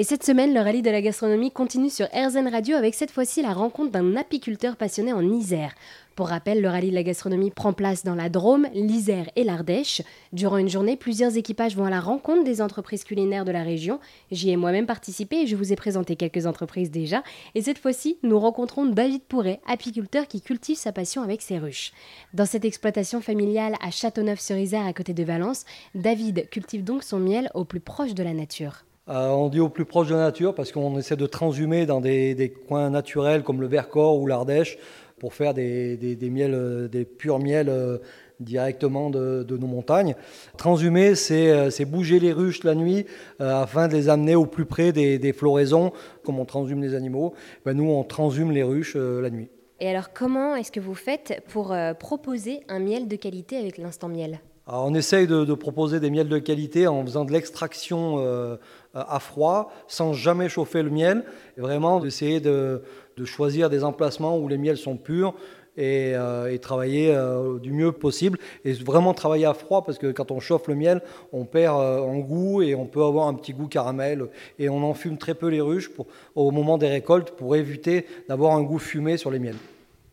Et cette semaine, le rallye de la gastronomie continue sur RZN Radio avec cette fois-ci la rencontre d'un apiculteur passionné en Isère. Pour rappel, le rallye de la gastronomie prend place dans la Drôme, l'Isère et l'Ardèche. Durant une journée, plusieurs équipages vont à la rencontre des entreprises culinaires de la région. J'y ai moi-même participé et je vous ai présenté quelques entreprises déjà. Et cette fois-ci, nous rencontrons David Pourret, apiculteur qui cultive sa passion avec ses ruches. Dans cette exploitation familiale à Châteauneuf-sur-Isère à côté de Valence, David cultive donc son miel au plus proche de la nature. Euh, on dit au plus proche de la nature parce qu'on essaie de transhumer dans des, coins naturels comme le Vercors ou l'Ardèche pour faire des, miels, euh, des purs miels euh, directement de, nos montagnes. Transhumer, c'est bouger les ruches la nuit afin de les amener au plus près des, floraisons, comme on transhume les animaux. Ben, nous, on transhume les ruches la nuit. Et alors, comment est-ce que vous faites pour proposer un miel de qualité avec l'instant miel? On essaye de, proposer des miels de qualité en faisant de l'extraction à froid, sans jamais chauffer le miel, et vraiment d'essayer de, choisir des emplacements où les miels sont purs et, euh, travailler euh, du mieux possible. Et vraiment travailler à froid parce que quand on chauffe le miel, on perd euh, en goût et on peut avoir un petit goût caramel. Et on enfume très peu les ruches au moment des récoltes pour éviter d'avoir un goût fumé sur les miels.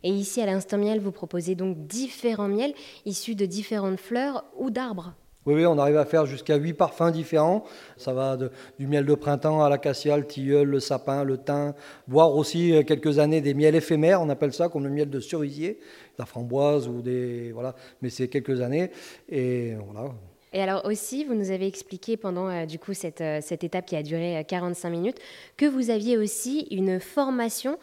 Et ici, à l'instant miel, vous proposez donc différents miels issus de différentes fleurs ou d'arbres oui, on arrive à faire jusqu'à 8 parfums différents. Ça va du miel de printemps à l'acacia, le tilleul, le sapin, le thym, voire aussi euh, quelques années des miels éphémères, on appelle ça comme le miel de cerisier, la framboise ou des voilà, mais c'est quelques années et voilà. Et alors aussi, vous nous avez expliqué pendant euh, du coup cette, euh, cette étape qui a duré 45 minutes que vous aviez aussi une formation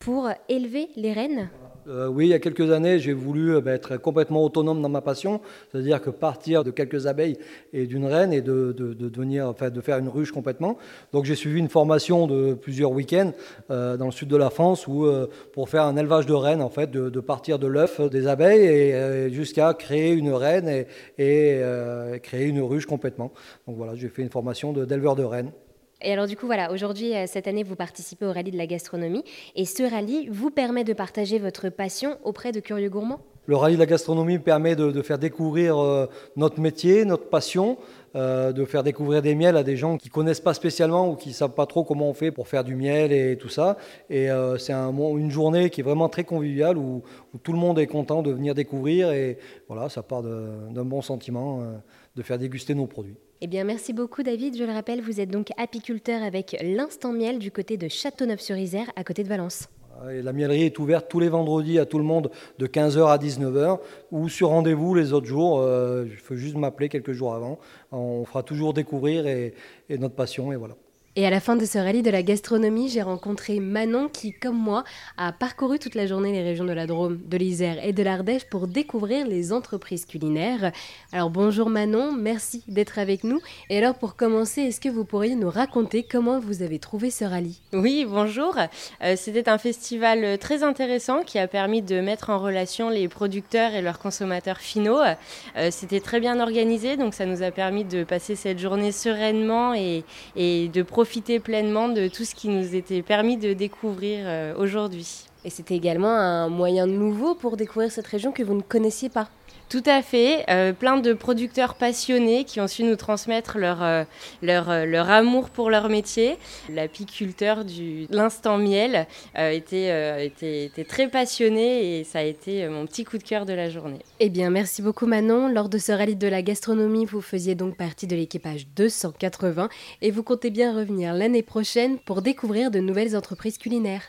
pour élever les rennes euh, oui, il y a quelques années, j'ai voulu euh, bah, être complètement autonome dans ma passion, c'est-à-dire que partir de quelques abeilles et d'une reine et de, devenir, enfin, de faire une ruche complètement. Donc j'ai suivi une formation de plusieurs week-ends euh, dans le sud de la France où, pour faire un élevage de rennes, en fait, de, partir de l'œuf des abeilles et, jusqu'à créer une reine et, créer une ruche complètement. Donc voilà, j'ai fait une formation d'éleveur de rennes. Et alors du coup, voilà, aujourd'hui, euh, cette année, vous participez au rallye de la gastronomie. Et ce rallye vous permet de partager votre passion auprès de curieux gourmands? Le rallye de la gastronomie permet de, faire découvrir euh, notre métier, notre passion, euh, de faire découvrir des miels à des gens qui connaissent pas spécialement ou qui savent pas trop comment on fait pour faire du miel et tout ça. Et c'est un, une journée qui est vraiment très conviviale où, tout le monde est content de venir découvrir et voilà, ça part d'un bon sentiment de faire déguster nos produits. Eh bien, merci beaucoup, David. Je le rappelle, vous êtes donc apiculteur avec l'Instant Miel du côté de Châteauneuf-sur-Isère, à côté de Valence. la miellerie est ouverte tous les vendredis à tout le monde de 15h à 19h ou sur rendez-vous les autres jours. Euh, il faut juste m'appeler quelques jours avant. On fera toujours découvrir et notre passion et voilà. Et à la fin de ce rallye de la gastronomie, j'ai rencontré Manon qui, comme moi, a parcouru toute la journée les régions de la Drôme, de l'Isère et de l'Ardèche pour découvrir les entreprises culinaires. Alors bonjour Manon, merci d'être avec nous. Et alors pour commencer, est-ce que vous pourriez nous raconter comment vous avez trouvé ce rallye? Oui, bonjour. Euh, c'était un festival très intéressant qui a permis de mettre en relation les producteurs et leurs consommateurs finaux. Euh, c'était très bien organisé, donc ça nous a permis de passer cette journée sereinement et, et de profiter pleinement de tout ce qui nous était permis de découvrir euh, aujourd'hui. Et c'était également un moyen nouveau pour découvrir cette région que vous ne connaissiez pas. Tout à fait, euh, plein de producteurs passionnés qui ont su nous transmettre leur, euh, leur, euh, leur amour pour leur métier. L'apiculteur de l'instant miel était, était, était, très passionné et ça a été mon petit coup de cœur de la journée. Eh bien, merci beaucoup Manon. Lors de ce rallye de la gastronomie, vous faisiez donc partie de l'équipage 280 et vous comptez bien revenir l'année prochaine pour découvrir de nouvelles entreprises culinaires.